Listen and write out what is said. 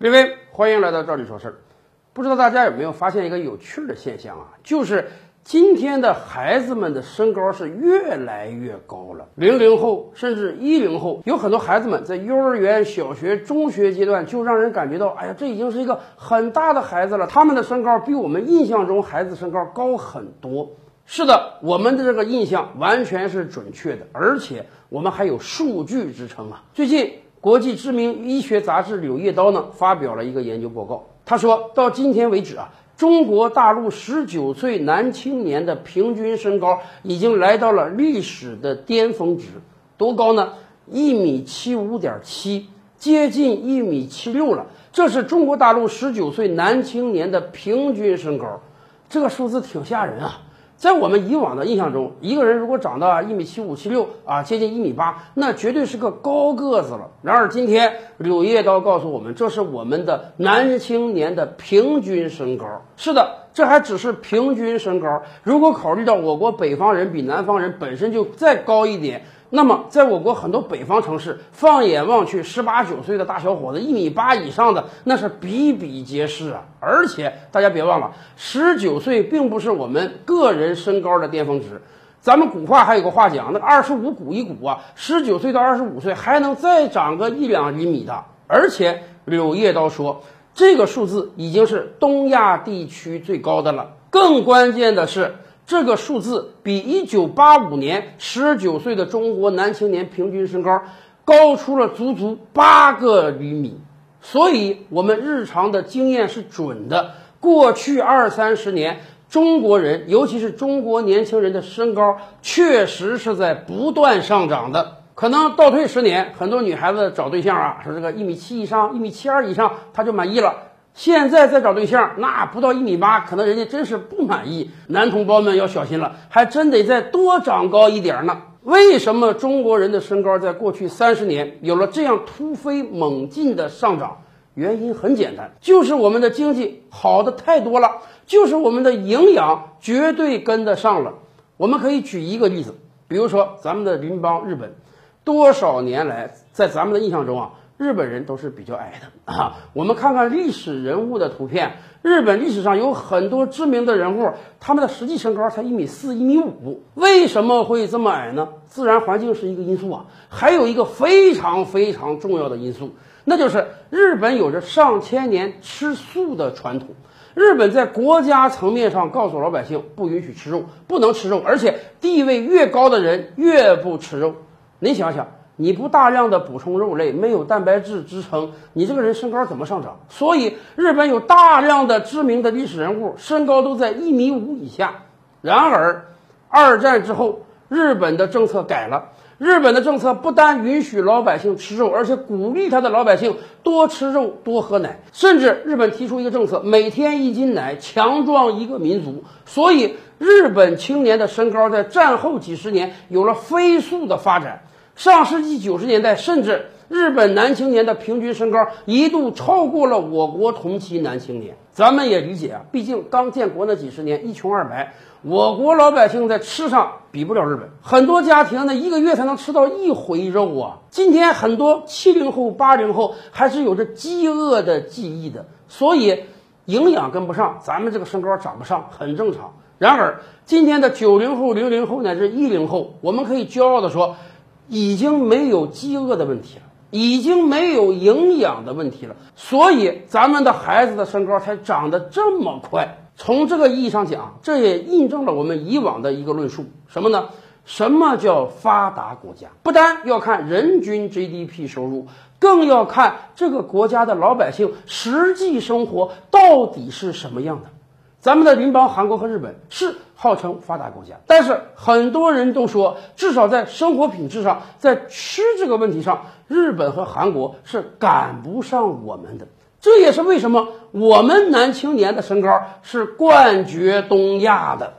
微微，欢迎来到这里说事儿。不知道大家有没有发现一个有趣的现象啊？就是今天的孩子们的身高是越来越高了。零零后甚至一零后，有很多孩子们在幼儿园、小学、中学阶段就让人感觉到，哎呀，这已经是一个很大的孩子了。他们的身高比我们印象中孩子身高高很多。是的，我们的这个印象完全是准确的，而且我们还有数据支撑啊。最近，国际知名医学杂志《柳叶刀》呢发表了一个研究报告，他说到今天为止啊，中国大陆十九岁男青年的平均身高已经来到了历史的巅峰值，多高呢？一米七五点七，接近一米七六了。这是中国大陆十九岁男青年的平均身高，这个数字挺吓人啊。在我们以往的印象中，一个人如果长到一米七五、七六啊，接近一米八，那绝对是个高个子了。然而今天，柳叶刀告诉我们，这是我们的男青年的平均身高。是的，这还只是平均身高。如果考虑到我国北方人比南方人本身就再高一点。那么，在我国很多北方城市，放眼望去，十八九岁的大小伙子一米八以上的那是比比皆是啊！而且大家别忘了，十九岁并不是我们个人身高的巅峰值。咱们古话还有个话讲，那二十五鼓一鼓啊，十九岁到二十五岁还能再长个一两厘米的。而且柳叶刀说，这个数字已经是东亚地区最高的了。更关键的是。这个数字比一九八五年十九岁的中国男青年平均身高高出了足足八个厘米，所以我们日常的经验是准的。过去二三十年，中国人，尤其是中国年轻人的身高确实是在不断上涨的。可能倒退十年，很多女孩子找对象啊，说这个一米七以上、一米七二以上，她就满意了。现在再找对象，那不到一米八，可能人家真是不满意。男同胞们要小心了，还真得再多长高一点呢。为什么中国人的身高在过去三十年有了这样突飞猛进的上涨？原因很简单，就是我们的经济好的太多了，就是我们的营养绝对跟得上了。我们可以举一个例子，比如说咱们的邻邦日本，多少年来在咱们的印象中啊。日本人都是比较矮的啊，我们看看历史人物的图片。日本历史上有很多知名的人物，他们的实际身高才一米四、一米五，为什么会这么矮呢？自然环境是一个因素啊，还有一个非常非常重要的因素，那就是日本有着上千年吃素的传统。日本在国家层面上告诉老百姓不允许吃肉，不能吃肉，而且地位越高的人越不吃肉。你想想。你不大量的补充肉类，没有蛋白质支撑，你这个人身高怎么上涨？所以日本有大量的知名的历史人物身高都在一米五以下。然而，二战之后，日本的政策改了，日本的政策不单允许老百姓吃肉，而且鼓励他的老百姓多吃肉、多喝奶，甚至日本提出一个政策，每天一斤奶，强壮一个民族。所以，日本青年的身高在战后几十年有了飞速的发展。上世纪九十年代，甚至日本男青年的平均身高一度超过了我国同期男青年。咱们也理解啊，毕竟刚建国那几十年一穷二白，我国老百姓在吃上比不了日本，很多家庭呢一个月才能吃到一回肉啊。今天很多七零后、八零后还是有着饥饿的记忆的，所以营养跟不上，咱们这个身高长不上很正常。然而，今天的九零后、零零后乃至一零后，我们可以骄傲地说。已经没有饥饿的问题了，已经没有营养的问题了，所以咱们的孩子的身高才长得这么快。从这个意义上讲，这也印证了我们以往的一个论述，什么呢？什么叫发达国家？不单要看人均 GDP 收入，更要看这个国家的老百姓实际生活到底是什么样的。咱们的邻邦韩国和日本是号称发达国家，但是很多人都说，至少在生活品质上，在吃这个问题上，日本和韩国是赶不上我们的。这也是为什么我们男青年的身高是冠绝东亚的。